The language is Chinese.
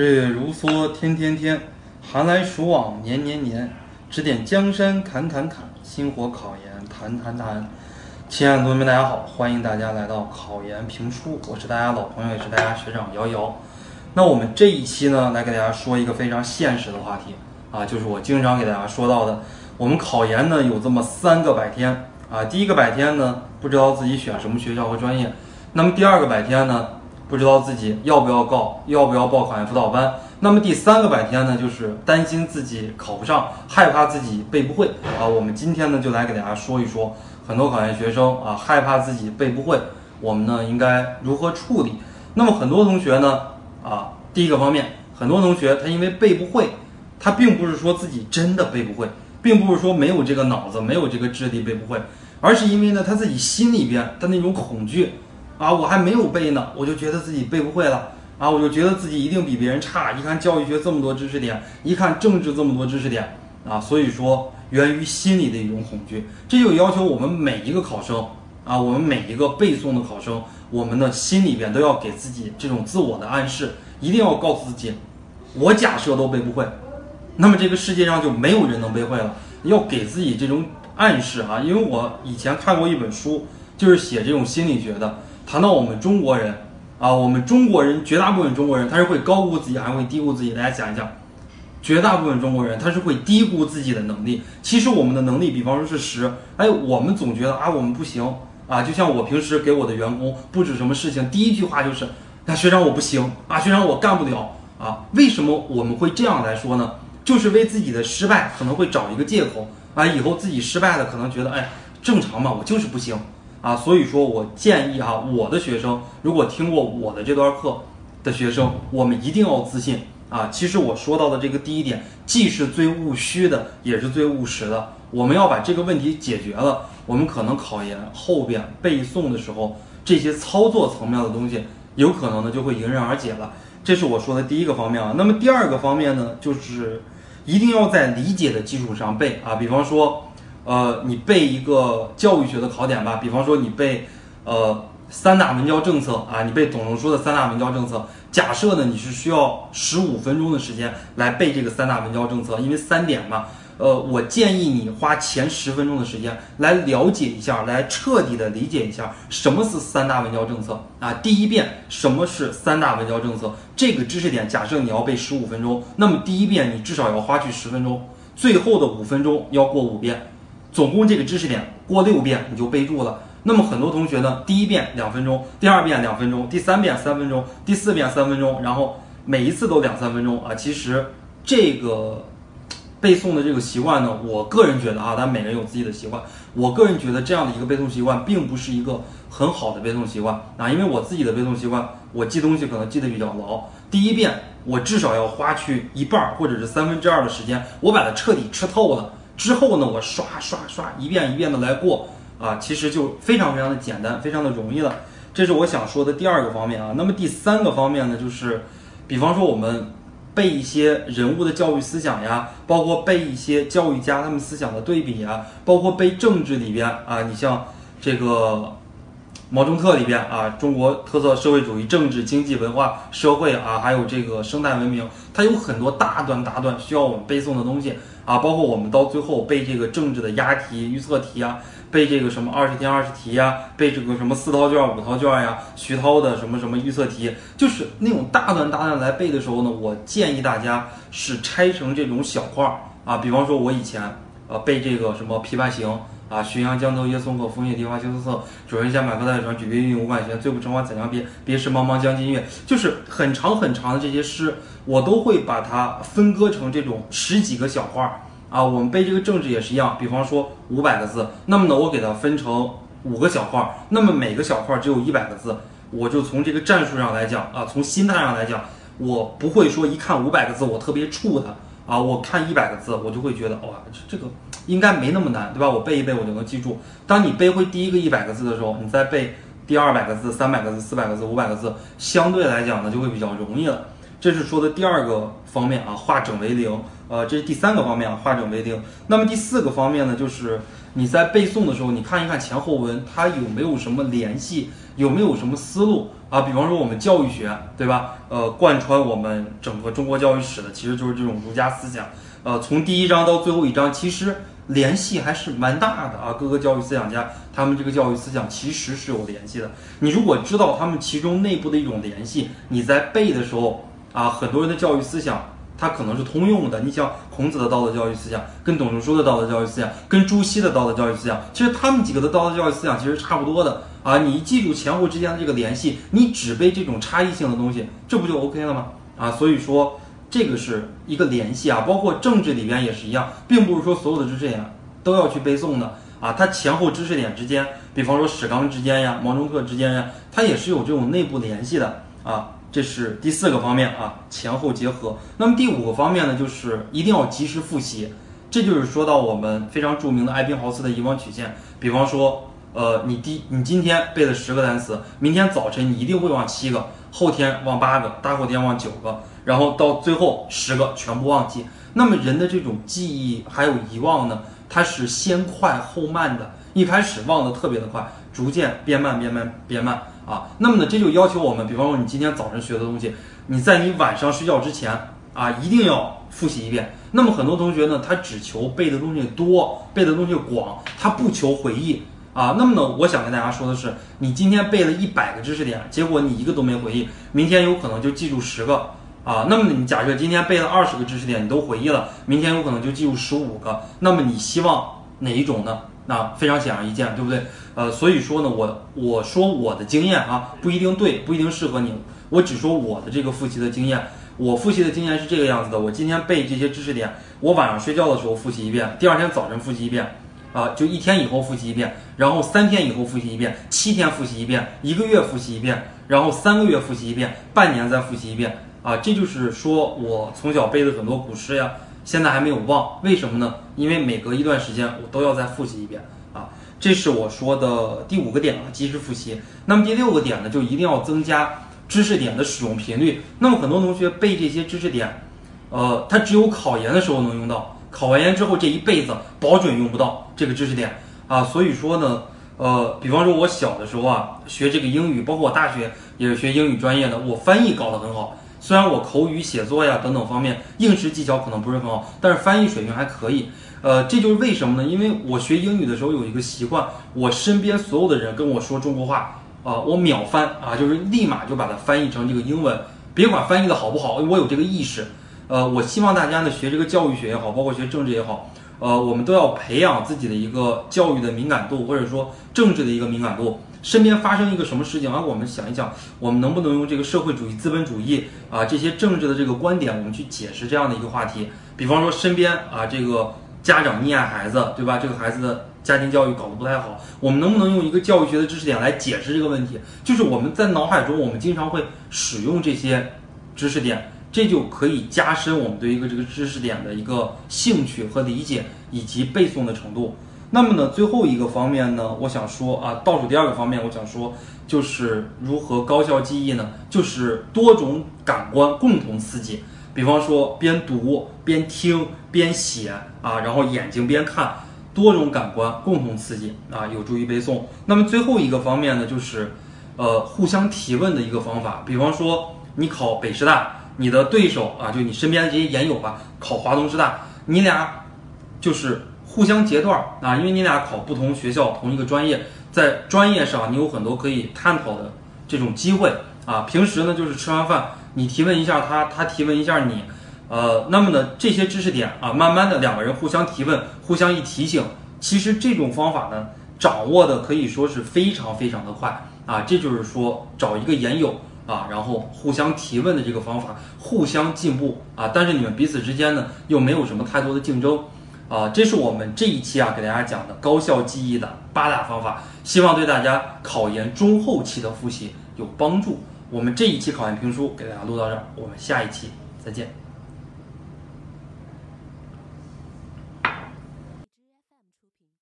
日月如梭，天天天，寒来暑往，年年年。指点江山，砍砍砍，星火考研，谈谈谈。亲爱的同学们，大家好，欢迎大家来到考研评书，我是大家老朋友，也是大家学长瑶瑶。那我们这一期呢，来给大家说一个非常现实的话题啊，就是我经常给大家说到的，我们考研呢有这么三个百天啊，第一个百天呢，不知道自己选什么学校和专业，那么第二个百天呢？不知道自己要不要告，要不要报考研辅导班。那么第三个百天呢，就是担心自己考不上，害怕自己背不会啊。我们今天呢，就来给大家说一说，很多考研学生啊，害怕自己背不会，我们呢应该如何处理？那么很多同学呢，啊，第一个方面，很多同学他因为背不会，他并不是说自己真的背不会，并不是说没有这个脑子，没有这个智力背不会，而是因为呢，他自己心里边的那种恐惧。啊，我还没有背呢，我就觉得自己背不会了啊，我就觉得自己一定比别人差。一看教育学这么多知识点，一看政治这么多知识点啊，所以说源于心理的一种恐惧。这就要求我们每一个考生啊，我们每一个背诵的考生，我们的心里边都要给自己这种自我的暗示，一定要告诉自己，我假设都背不会，那么这个世界上就没有人能背会了。要给自己这种暗示啊，因为我以前看过一本书，就是写这种心理学的。谈到我们中国人，啊，我们中国人绝大部分中国人他是会高估自己，还会低估自己。大家想一想，绝大部分中国人他是会低估自己的能力。其实我们的能力，比方说是十，哎，我们总觉得啊，我们不行啊。就像我平时给我的员工布置什么事情，第一句话就是，啊，学长我不行啊，学长我干不了啊。为什么我们会这样来说呢？就是为自己的失败可能会找一个借口啊，以后自己失败了，可能觉得哎，正常嘛，我就是不行。啊，所以说我建议哈，我的学生如果听过我的这段课的学生，我们一定要自信啊。其实我说到的这个第一点，既是最务虚的，也是最务实的。我们要把这个问题解决了，我们可能考研后边背诵的时候，这些操作层面的东西，有可能呢就会迎刃而解了。这是我说的第一个方面啊。那么第二个方面呢，就是一定要在理解的基础上背啊，比方说。呃，你背一个教育学的考点吧，比方说你背，呃，三大文教政策啊，你背董仲舒的三大文教政策。假设呢，你是需要十五分钟的时间来背这个三大文教政策，因为三点嘛。呃，我建议你花前十分钟的时间来了解一下，来彻底的理解一下什么是三大文教政策啊。第一遍什么是三大文教政策这个知识点，假设你要背十五分钟，那么第一遍你至少要花去十分钟，最后的五分钟要过五遍。总共这个知识点过六遍你就背住了。那么很多同学呢，第一遍两分钟，第二遍两分钟，第三遍三分钟，第四遍三分钟，然后每一次都两三分钟啊。其实这个背诵的这个习惯呢，我个人觉得啊，但每人有自己的习惯。我个人觉得这样的一个背诵习惯，并不是一个很好的背诵习惯啊。因为我自己的背诵习惯，我记东西可能记得比较牢。第一遍我至少要花去一半或者是三分之二的时间，我把它彻底吃透了。之后呢，我刷刷刷一遍一遍的来过啊，其实就非常非常的简单，非常的容易了。这是我想说的第二个方面啊。那么第三个方面呢，就是，比方说我们背一些人物的教育思想呀，包括背一些教育家他们思想的对比呀，包括背政治里边啊，你像这个毛中特里边啊，中国特色社会主义政治、经济、文化、社会啊，还有这个生态文明，它有很多大段大段需要我们背诵的东西。啊，包括我们到最后背这个政治的押题、预测题啊，背这个什么二十天二十题呀，背这个什么四套卷、五套卷呀，徐涛的什么什么预测题，就是那种大段大段来背的时候呢，我建议大家是拆成这种小块儿啊。比方说，我以前呃背这个什么《琵琶行》啊，浔阳江头夜送客，枫叶荻花秋瑟瑟，主人下马客在船，举杯欲饮无管弦，醉不成欢怎样别？别时茫茫江浸月，就是很长很长的这些诗。我都会把它分割成这种十几个小块儿啊，我们背这个政治也是一样，比方说五百个字，那么呢，我给它分成五个小块儿，那么每个小块儿只有一百个字，我就从这个战术上来讲啊，从心态上来讲，我不会说一看五百个字我特别怵它啊，我看一百个字我就会觉得哇，这这个应该没那么难，对吧？我背一背我就能记住。当你背会第一个一百个字的时候，你再背第二百个字、三百个字、四百个字、五百个字，相对来讲呢就会比较容易了。这是说的第二个方面啊，化整为零。呃，这是第三个方面啊，化整为零。那么第四个方面呢，就是你在背诵的时候，你看一看前后文，它有没有什么联系，有没有什么思路啊？比方说我们教育学，对吧？呃，贯穿我们整个中国教育史的，其实就是这种儒家思想。呃，从第一章到最后一章，其实联系还是蛮大的啊。各个教育思想家，他们这个教育思想其实是有联系的。你如果知道他们其中内部的一种联系，你在背的时候啊，很多人的教育思想。它可能是通用的，你像孔子的道德教育思想，跟董仲舒的道德教育思想，跟朱熹的道德教育思想，其实他们几个的道德教育思想其实差不多的啊。你记住前后之间的这个联系，你只背这种差异性的东西，这不就 OK 了吗？啊，所以说这个是一个联系啊，包括政治里边也是一样，并不是说所有的知识点都要去背诵的啊。它前后知识点之间，比方说史纲之间呀、毛中特之间呀，它也是有这种内部联系的啊。这是第四个方面啊，前后结合。那么第五个方面呢，就是一定要及时复习。这就是说到我们非常著名的艾宾豪斯的遗忘曲线。比方说，呃，你第你今天背了十个单词，明天早晨你一定会忘七个，后天忘八个，大后天忘九个，然后到最后十个全部忘记。那么人的这种记忆还有遗忘呢，它是先快后慢的。一开始忘得特别的快，逐渐变慢，变慢，变慢。啊，那么呢，这就要求我们，比方说你今天早晨学的东西，你在你晚上睡觉之前啊，一定要复习一遍。那么很多同学呢，他只求背的东西多，背的东西广，他不求回忆啊。那么呢，我想跟大家说的是，你今天背了一百个知识点，结果你一个都没回忆，明天有可能就记住十个啊。那么你假设今天背了二十个知识点，你都回忆了，明天有可能就记住十五个。那么你希望哪一种呢？那非常显而易见，对不对？呃，所以说呢，我我说我的经验啊，不一定对，不一定适合你。我只说我的这个复习的经验。我复习的经验是这个样子的：我今天背这些知识点，我晚上睡觉的时候复习一遍，第二天早晨复习一遍，啊，就一天以后复习一遍，然后三天以后复习一遍，七天复习一遍，一个月复习一遍，然后三个月复习一遍，半年再复习一遍，啊，这就是说我从小背的很多古诗呀。现在还没有忘，为什么呢？因为每隔一段时间我都要再复习一遍啊。这是我说的第五个点啊，及时复习。那么第六个点呢，就一定要增加知识点的使用频率。那么很多同学背这些知识点，呃，他只有考研的时候能用到，考完研之后这一辈子保准用不到这个知识点啊。所以说呢，呃，比方说我小的时候啊，学这个英语，包括我大学也是学英语专业的，我翻译搞得很好。虽然我口语、写作呀等等方面应试技巧可能不是很好，但是翻译水平还可以。呃，这就是为什么呢？因为我学英语的时候有一个习惯，我身边所有的人跟我说中国话啊，我秒翻啊，就是立马就把它翻译成这个英文。别管翻译的好不好，我有这个意识。呃，我希望大家呢学这个教育学也好，包括学政治也好，呃，我们都要培养自己的一个教育的敏感度，或者说政治的一个敏感度。身边发生一个什么事情啊？我们想一想，我们能不能用这个社会主义、资本主义啊这些政治的这个观点，我们去解释这样的一个话题？比方说，身边啊这个家长溺爱孩子，对吧？这个孩子的家庭教育搞得不太好，我们能不能用一个教育学的知识点来解释这个问题？就是我们在脑海中，我们经常会使用这些知识点，这就可以加深我们对一个这个知识点的一个兴趣和理解，以及背诵的程度。那么呢，最后一个方面呢，我想说啊，倒数第二个方面，我想说就是如何高效记忆呢？就是多种感官共同刺激，比方说边读边听边写啊，然后眼睛边看，多种感官共同刺激啊，有助于背诵。那么最后一个方面呢，就是呃互相提问的一个方法，比方说你考北师大，你的对手啊，就你身边的这些研友吧，考华东师大，你俩就是。互相截断啊，因为你俩考不同学校同一个专业，在专业上你有很多可以探讨的这种机会啊。平时呢就是吃完饭，你提问一下他，他提问一下你，呃，那么呢这些知识点啊，慢慢的两个人互相提问，互相一提醒，其实这种方法呢掌握的可以说是非常非常的快啊。这就是说找一个研友啊，然后互相提问的这个方法，互相进步啊。但是你们彼此之间呢又没有什么太多的竞争。啊，这是我们这一期啊给大家讲的高效记忆的八大方法，希望对大家考研中后期的复习有帮助。我们这一期考研评书给大家录到这儿，我们下一期再见。